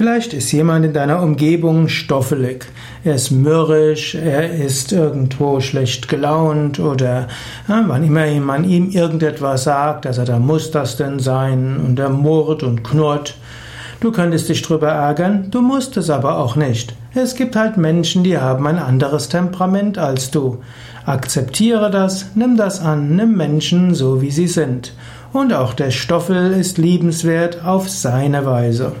Vielleicht ist jemand in deiner Umgebung stoffelig. Er ist mürrisch, er ist irgendwo schlecht gelaunt oder ja, wann immer man ihm irgendetwas sagt, also da muss das denn sein und er murrt und knurrt. Du könntest dich drüber ärgern, du musst es aber auch nicht. Es gibt halt Menschen, die haben ein anderes Temperament als du. Akzeptiere das, nimm das an, nimm Menschen so wie sie sind. Und auch der Stoffel ist liebenswert auf seine Weise.